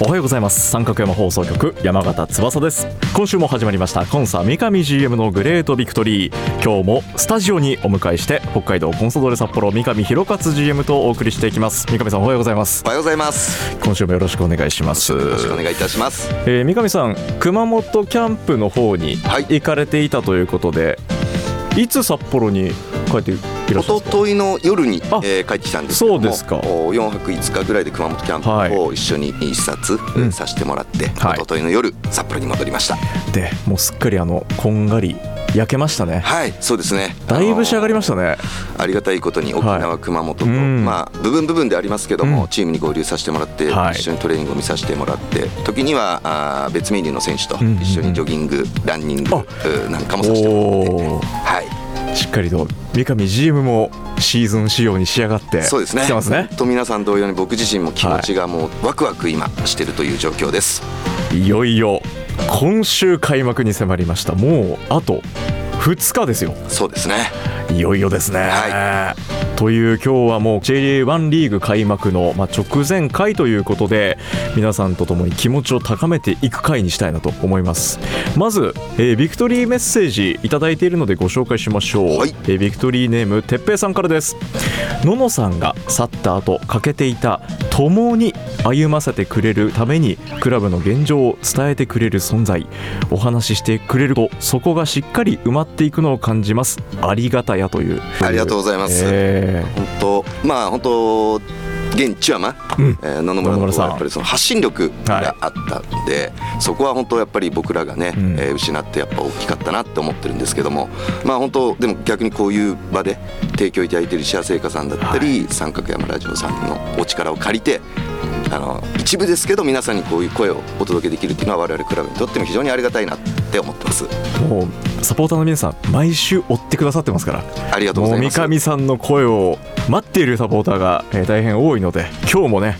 おはようございます。三角山放送局山形翼です。今週も始まりました。コンサ三上 GM のグレートビクトリー。今日もスタジオにお迎えして北海道コンソドーレ札幌三上弘勝 GM とお送りしていきます。三上さんおはようございます。おはようございます。今週もよろしくお願いします。よろしくお願いいたします、えー、三上さん熊本キャンプの方に行かれていたということで、はい、いつ札幌に帰って一昨日の夜に、えー、帰ってきたんですけどもそうですか。4泊5日ぐらいで熊本キャンプを一緒に視察させてもらって、うんはい、一昨日の夜札幌に戻りました。でもうすっかりあのこんがり焼けましたね。はいそうですね。だいぶ仕上がりましたね。ありがたいことに沖縄、はい、熊本と、まあ部分部分でありますけども、うん、チームに合流させてもらって、はい、一緒にトレーニングを見させてもらって時にはあ別メニューの選手と一緒にジョギング、ランニングなんかもさせてもらってはいしっかりと三上 GM もシーズン仕様に仕上がってそうですね。来てますね。と皆さん同様に僕自身も気持ちがもうワクワク今してるという状況です、はい、いよいよ今週開幕に迫りました。もうあと2日ですよ。そうですねいよいよですね、はい、という今日はもう J1 リーグ開幕の、まあ、直前回ということで皆さんと共に気持ちを高めていく回にしたいなと思います。まず、えー、ビクトリーメッセージいただいているのでご紹介しましょう、はい、えー、ビクトリーネームてっぺいさんからです。ののさんが去った後欠けていた共に歩ませてくれるためにクラブの現状を伝えてくれる存在。お話ししてくれるとそこがしっかり埋まっていくのを感じます。ありがたやというありがとうございます、えー、本当まあ本当現チュアマ、うん、えー、野々村のやっぱりその発信力があったんで、はい、そこは本当やっぱり僕らがね、うん、えー、失ってやっぱ大きかったなって思ってるんですけどもまあ本当でも逆にこういう場で提供いただいている幸製菓さんだったり、はい、三角山ラジオさんのお力を借りてあの一部ですけど皆さんにこういう声をお届けできるっていうのは我々クラブにとっても非常にありがたいなって思ってます。もうサポーターの皆さん毎週追ってくださってますから。ありがとうございます。三上さんの声を待っているサポーターが、えー、大変多いので今日もね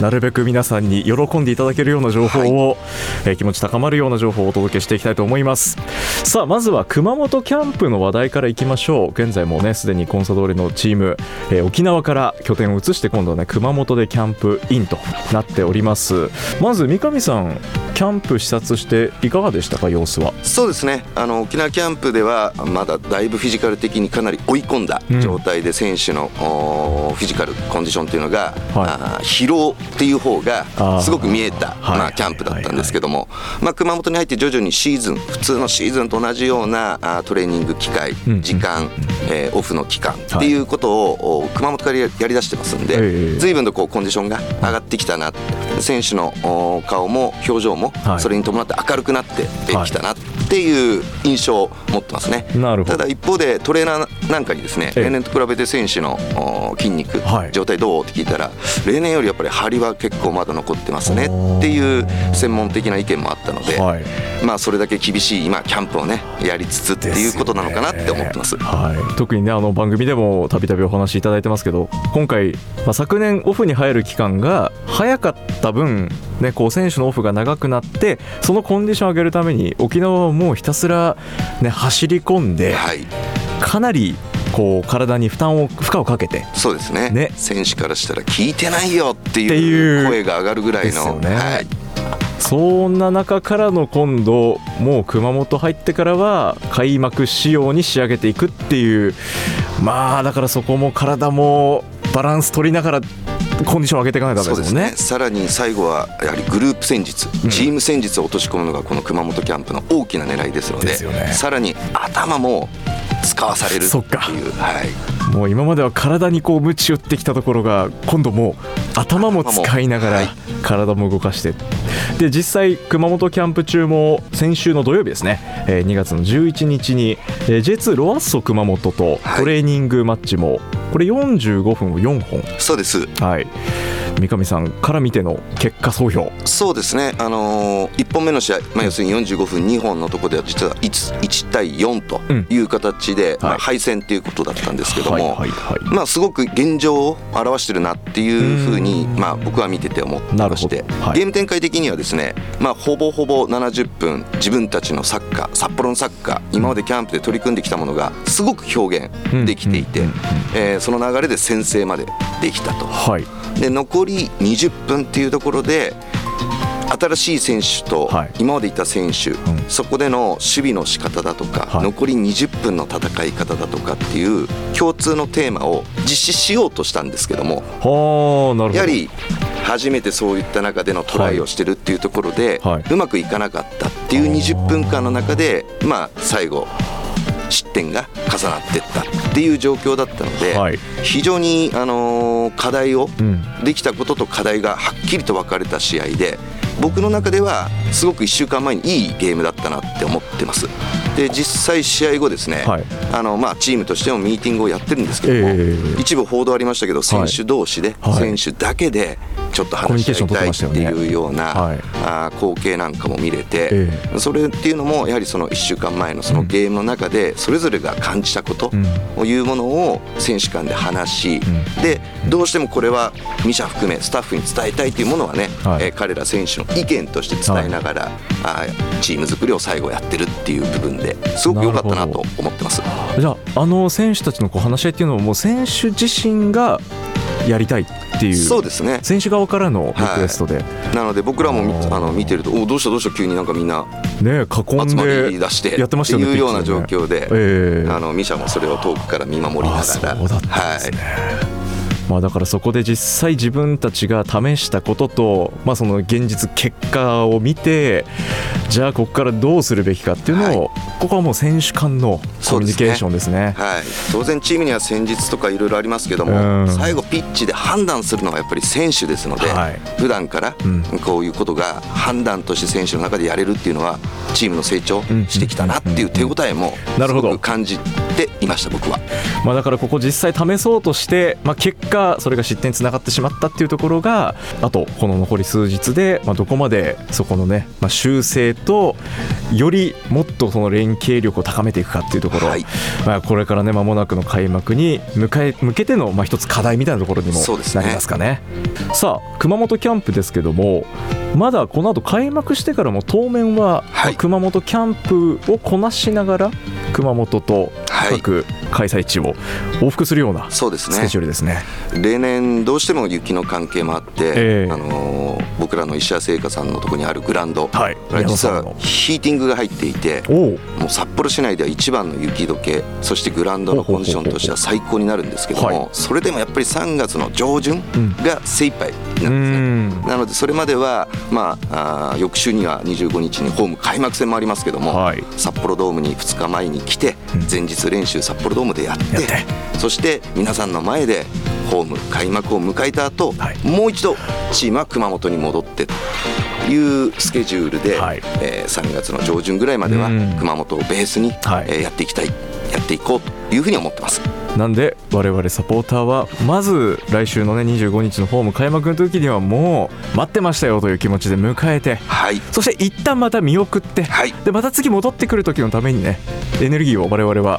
なるべく皆さんに喜んでいただけるような情報を、はい、えー、気持ち高まるような情報をお届けしていきたいと思います。さあまずは熊本キャンプの話題からいきましょう。現在もねすでにコンサドーレのチーム、えー、沖縄から拠点を移して今度はね熊本でキャンプインとなっております。まず三上さんキャンプ視察していかがでしたか様子は？そうですね。あの沖縄キャンプではまだだいぶフィジカル的にかなり追い込んだ状態で選手の、うん、フィジカルコンディションっていうのが、はい、疲労っていう方がすごく見えたまあ、キャンプだったんですけども、まあ、熊本に入って徐々にシーズン普通のシーズンと同じようなあトレーニング機会時間、えー、オフの期間っていうことを熊本からやりだしてますんで随分とこうコンディションが上がってきたな選手の顔も表情もそれに伴って明るくなってきたなっていう印象を持ってますね。ただ一方でトレーナーなんかにですね例年と比べて選手の筋肉、状態どうって聞いたら例年よりやっぱり張りは結構まだ残ってますねっていう専門的な意見もあったので、まあそれだけ厳しい今キャンプをねやりつつっていうことなのかなって思ってます。はい、特にねあの番組でもたびたびお話しいただいてますけど今回、まあ、昨年オフに入る期間が早かった分ね、こう選手のオフが長くなってそのコンディションを上げるために沖縄はもうひたすら、ね、走り込んで、はい、かなりこう体に負担を負荷をかけてそうですね。ね。選手からしたら聞いてないよっていう声が上がるぐらいの。ね。はい、そんな中からの今度もう熊本入ってからは開幕仕様に仕上げていくっていう。まあだからそこも体もバランス取りながらコンディション上げていかないとダメですもんね、ね、さらに最後はやはりグループ戦術、チーム戦術を落とし込むのがこの熊本キャンプの大きな狙いですので、ね、さらに頭も使わされるっていう、はい、もう今までは体にこう鞭打ってきたところが今度もう頭も使いながら体も動かして、で実際熊本キャンプ中も先週の土曜日ですね、え2月の11日に、え J2 ロアッソ熊本とトレーニングマッチも、これ45分を4本。そうです。はい三上さんから見ての結果総評。そうですね、あのー、1本目の試合、まあ、要するに45分2本のところでは実は 1, 1対4という形で、うんまあ、敗戦ということだったんですけども、まあ、すごく現状を表してるなっていうふうに、まあ、僕は見てて思ってまして、はい、ゲーム展開的にはですね、まあ、ほぼほぼ70分自分たちのサッカー札幌のサッカー今までキャンプで取り組んできたものがすごく表現できていて、えー、その流れで先制までできたと。はい。で残り20分っていうところで新しい選手と今までいた選手、はいうん、そこでの守備の仕方だとか、はい、残り20分の戦い方だとかっていう共通のテーマを実施しようとしたんですけどもやはり初めてそういった中でのトライをしてるっていうところで、はい、うまくいかなかったっていう20分間の中でまあ最後失点が重なっていったっていう状況だったので、はい、非常に、あのー、課題を、うん、できたことと課題がはっきりと分かれた試合で僕の中ではすごく1週間前にいいゲームだったなって思ってます。で実際試合後ですね、はい、あのまあ、チームとしてもミーティングをやってるんですけども、えー、一部報道ありましたけど選手同士で、はい、選手だけでちょっと話し合いたいっていうような、はい、あ光景なんかも見れて、えー、それっていうのもやはりその1週間前のそのゲームの中でそれぞれが感じたことというものを選手間で話し、うん、でどうしてもこれはミシャ含めスタッフに伝えたいというものはね、はい、えー、彼ら選手の意見として伝えながら、はい、あチーム作りを最後やってるっていう部分ですごく良かったなと思ってます。じゃああの選手たちのこう話し合いっていうのはもう選手自身がやりたいっていうそうですね。選手側からのリクエストで、はい、なので僕らもあの見てるとおどうしたどうした急になんかみんなね囲んで出してやってましたっていうような状況で、えー、あのミシャもそれを遠くから見守りながら。そうだったんですね、はいまあ、だからそこで実際自分たちが試したことと、まあ、その現実結果を見てじゃあここからどうするべきかっていうのを、はい、ここはもう選手間のコミュニケーションですね、ね、はい、当然チームには戦術とかいろいろありますけども、最後ピッチで判断するのはやっぱり選手ですので、はい、普段からこういうことが判断として選手の中でやれるっていうのはチームの成長してきたなっていう手応えもすごく感じていました僕は。まあ、だからここ実際試そうとして、まあ、結果それが失点につながってしまったっていうところがあとこの残り数日で、まあ、どこまでそこのね、まあ、修正とよりもっとその連携力を高めていくかっていうところ、はい、まあ、これからね間もなくの開幕に向え向けてのまあ一つ課題みたいなところにもなりますかね。ねさあ熊本キャンプですけどもまだこの後開幕してからも当面は熊本キャンプをこなしながら熊本と各開催地を往復するようなスケジュールですね、ね、例年どうしても雪の関係もあって、えー、あのー、僕らの石屋製菓さんのところにあるグランド、はい、実はヒーティングが入っていてもう札幌市内では一番の雪解けそしてグランドのコンディションとしては最高になるんですけども、それでもやっぱり3月の上旬が精一杯なんですね、なのでそれまでは、まあ、あ翌週には25日にホーム開幕戦もありますけども、はい、札幌ドームに2日前に来て前日練習札幌ドームでやって。そして皆さんの前でホーム開幕を迎えた後、はい、もう一度チームは熊本に戻ってというスケジュールで、はい、えー、3月の上旬ぐらいまでは熊本をベースに、はい、えー、やっていきたいやっていこうというふうに思ってます。なんで我々サポーターはまず来週のね25日のホーム開幕の時にはもう待ってましたよという気持ちで迎えて、はい、そして一旦また見送って、はい、でまた次戻ってくる時のためにねエネルギーを我々は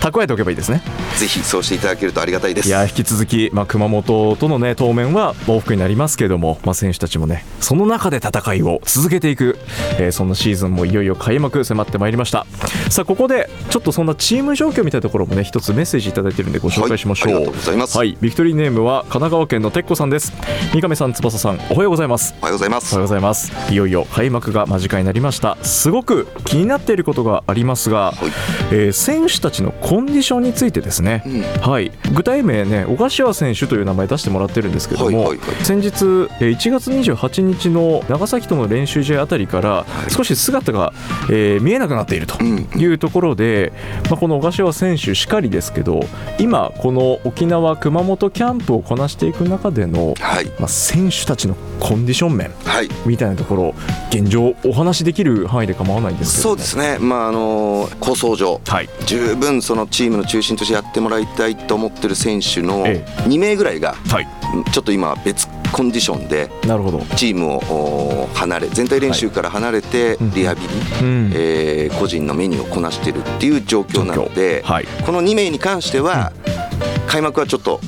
蓄えておけばいいですね、はい、ぜひそうしていただけるとありがたいです。いや引き続き、まあ、熊本とのね当面は往復になりますけども、まあ、選手たちもねその中で戦いを続けていく、えー、そんなシーズンもいよいよ開幕迫ってまいりました。さあここでちょっとそんなチーム状況みたいなところもね一つメッセージ頂いてるんでご紹介しましょう、はい、はい。ビクトリーネームは神奈川県のてっこさんです。三上さん翼さんおはようございます。おはようございます。おはようございます。いよいよ開幕が間近になりました。すごく気になっていることがありますが、はい、えー、選手たちのコンディションについてですね、うん、はい、具体名ね小柏選手という名前出してもらってるんですけども、はいはいはい、先日1月28日の長崎との練習試合あたりから少し姿が、えー、見えなくなっているというところで、まあ、この小柏選手しかりですけど今この沖縄熊本キャンプをこなしていく中での、はい、まあ、選手たちのコンディション面みたいなところ、現状お話しできる範囲で構わないんですけど、ね、そうですね、まあ、あの構想上、はい、十分そのチームの中心としてやってもらいたいと思ってる選手の2名ぐらいが、はい、ちょっと今別コンディションでチームを離れ全体練習から離れてリハビリ、えー、個人のメニューをこなしているっていう状況なので、はい、この2名に関しては、開幕はちょっと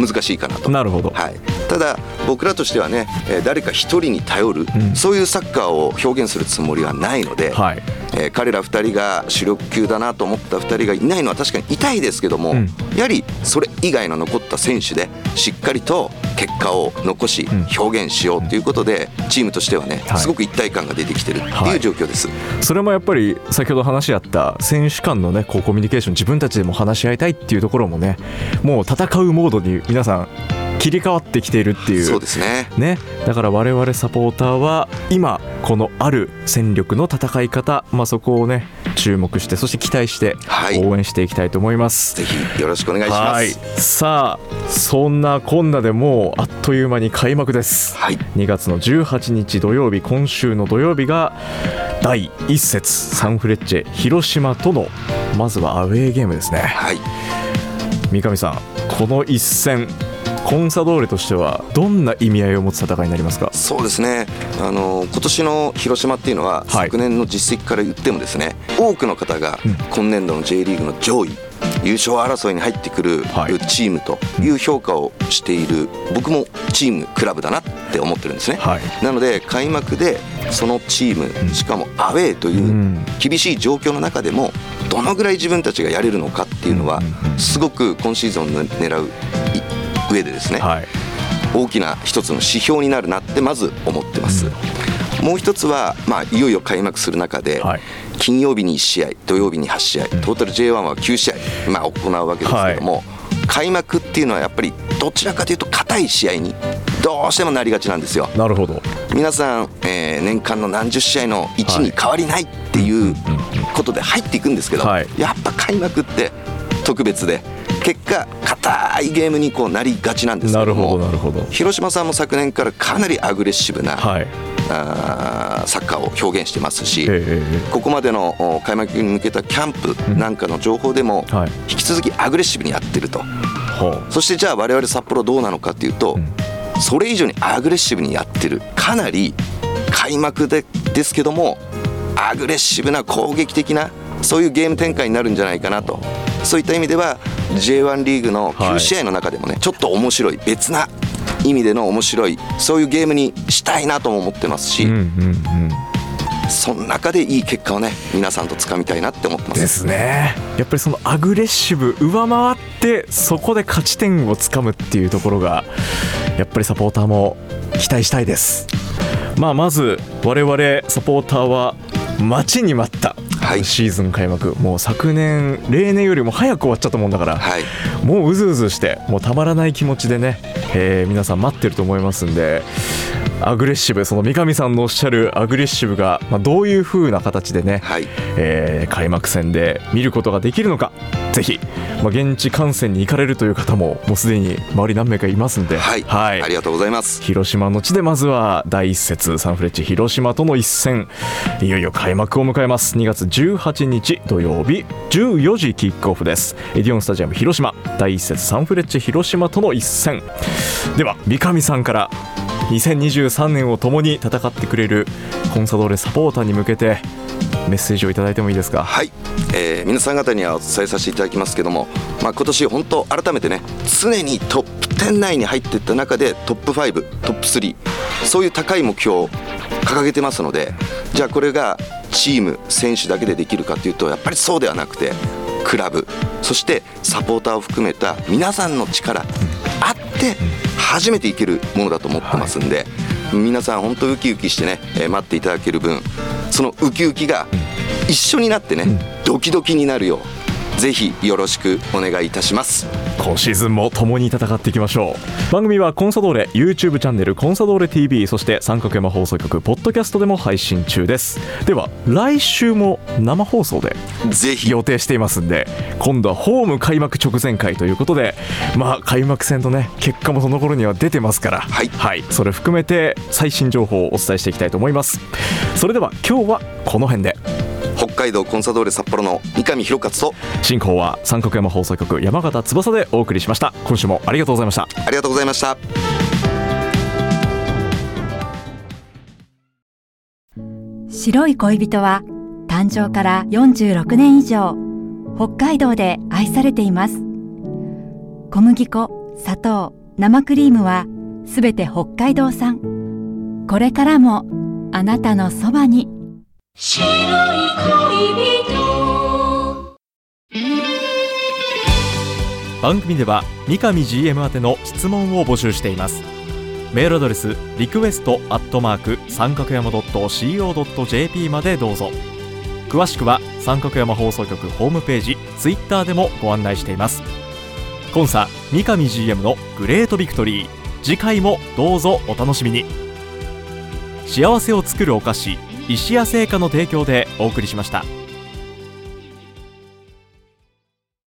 難しいかなと。なるほど、はい、ただ僕らとしてはね誰か一人に頼る、うん、そういうサッカーを表現するつもりはないので、はい、えー、彼ら2人が主力級だなと思った2人がいないのは確かに痛いですけども、うん、やはりそれ以外の残った選手でしっかりと結果を残し表現しようということでチームとしてはねすごく一体感が出てきてるっていう状況です、はい、それもやっぱり先ほど話し合った選手間のねこうコミュニケーション自分たちでも話し合いたいっていうところもねもう戦うモードに皆さん切り替わってきているっていう。そうですね。ね。だから我々サポーターは今このある戦力の戦い方、まあ、そこをね注目してそして期待して応援していきたいと思います、はい、ぜひよろしくお願いします、さあそんなこんなでもうあっという間に開幕です、はい、2月の18日土曜日今週の土曜日が第1節サンフレッチェ広島とのまずはアウェーゲームですね、はい、三上さんこの一戦コンサドーレとしてはどんな意味合いを持つ戦いになりますか？そうですね。あの今年の広島っていうのは、はい、昨年の実績から言ってもですね多くの方が今年度の J リーグの上位、優勝争いに入ってくるチームという評価をしている僕もチームクラブだなって思ってるんですね、はい、なので開幕でそのチームしかもアウェーという厳しい状況の中でもどのぐらい自分たちがやれるのかっていうのはすごく今シーズンを狙う上でですね、はい、大きな一つの指標になるなってまず思ってます。うん、もう一つは、まあ、いよいよ開幕する中で、はい、金曜日に1試合土曜日に8試合トータル J1 は9試合、まあ、行うわけですけども、はい、開幕っていうのはやっぱりどちらかというと硬い試合にどうしてもなりがちなんですよ。なるほど。皆さん、えー、年間の何十試合の1に変わりないっていうことで入っていくんですけど、やっぱ開幕って特別で結果硬いゲームにこうなりがちなんですけども広島さんも昨年からかなりアグレッシブな、はい、あサッカーを表現してますし、えー、ここまでの開幕に向けたキャンプなんかの情報でも、引き続きアグレッシブにやってると、そしてじゃあ我々札幌どうなのかっていうと、うん、それ以上にアグレッシブにやってるかなり開幕でですけどもアグレッシブな攻撃的なそういうゲーム展開になるんじゃないかなとそういった意味では J1 リーグの9試合の中でもね、はい、ちょっと面白い別な意味での面白いそういうゲームにしたいなとも思ってますし、うんうんうん。その中でいい結果をね皆さんとつかみたいなって思ってます。ですね。やっぱりそのアグレッシブ上回ってそこで勝ち点をつかむっていうところがやっぱりサポーターも期待したいです。まあまず我々サポーターは待ちに待ったシーズン開幕、もう昨年、例年よりも早く終わっちゃったもんだから、はい、もううずうずして、もうたまらない気持ちでね、えー、皆さん待ってると思いますんで、アグレッシブその三上さんのおっしゃるアグレッシブが、まあ、どういう風な形でね、はい、えー、開幕戦で見ることができるのかぜひ、まあ、現地観戦に行かれるという方ももうすでに周り何名かいますんで、はい、はい、ありがとうございます。広島の地でまずは第一節サンフレッチェ広島との一戦。いよいよ開幕を迎えます。2月18日土曜日14時キックオフです。エディオンスタジアム広島。第一節サンフレッチェ広島との一戦。では三上さんから2023年を共に戦ってくれるコンサドーレサポーターに向けてメッセージをいただいてもいいですか？はい、えー、皆さん方にはお伝えさせていただきますけども、まあ、今年本当改めてね常にトップ10内に入っていった中でトップ5トップ3そういう高い目標を掲げてますのでじゃあこれがチーム選手だけでできるかというとやっぱりそうではなくてクラブそしてサポーターを含めた皆さんの力あって初めていけるものだと思ってますんで、はい、皆さん本当ウキウキしてね、え待っていただける分そのウキウキが一緒になってね、ドキドキになるようぜひよろしくお願いいたします今シーズンも共に戦っていきましょう。番組はコンサドーレ YouTube チャンネルコンサドーレ TV そして三角山放送局ポッドキャストでも配信中です。では来週も生放送でぜひ。予定していますんで今度はホーム開幕直前回ということでまあ開幕戦とね結果もその頃には出てますから。はい、はい、それ含めて最新情報をお伝えしていきたいと思います。それでは今日はこの辺で。北海道コンサドーレ札幌の三上博勝と進行は三角山放送局山形翼でお送りしました。今週もありがとうございました。ありがとうございました。白い恋人は誕生から46年以上北海道で愛されています。小麦粉砂糖生クリームはすべて北海道産。これからもあなたのそばに白い恋人。番組では三上 GM 宛ての質問を募集しています。メールアドレスリクエストアットマーク三角山 .co.jp までどうぞ。詳しくは三角山放送局ホームページツイッターでもご案内しています。コンサ三上 GM のグレートビクトリー。次回もどうぞお楽しみに。幸せを作るお菓子石屋製菓の提供でお送りしました。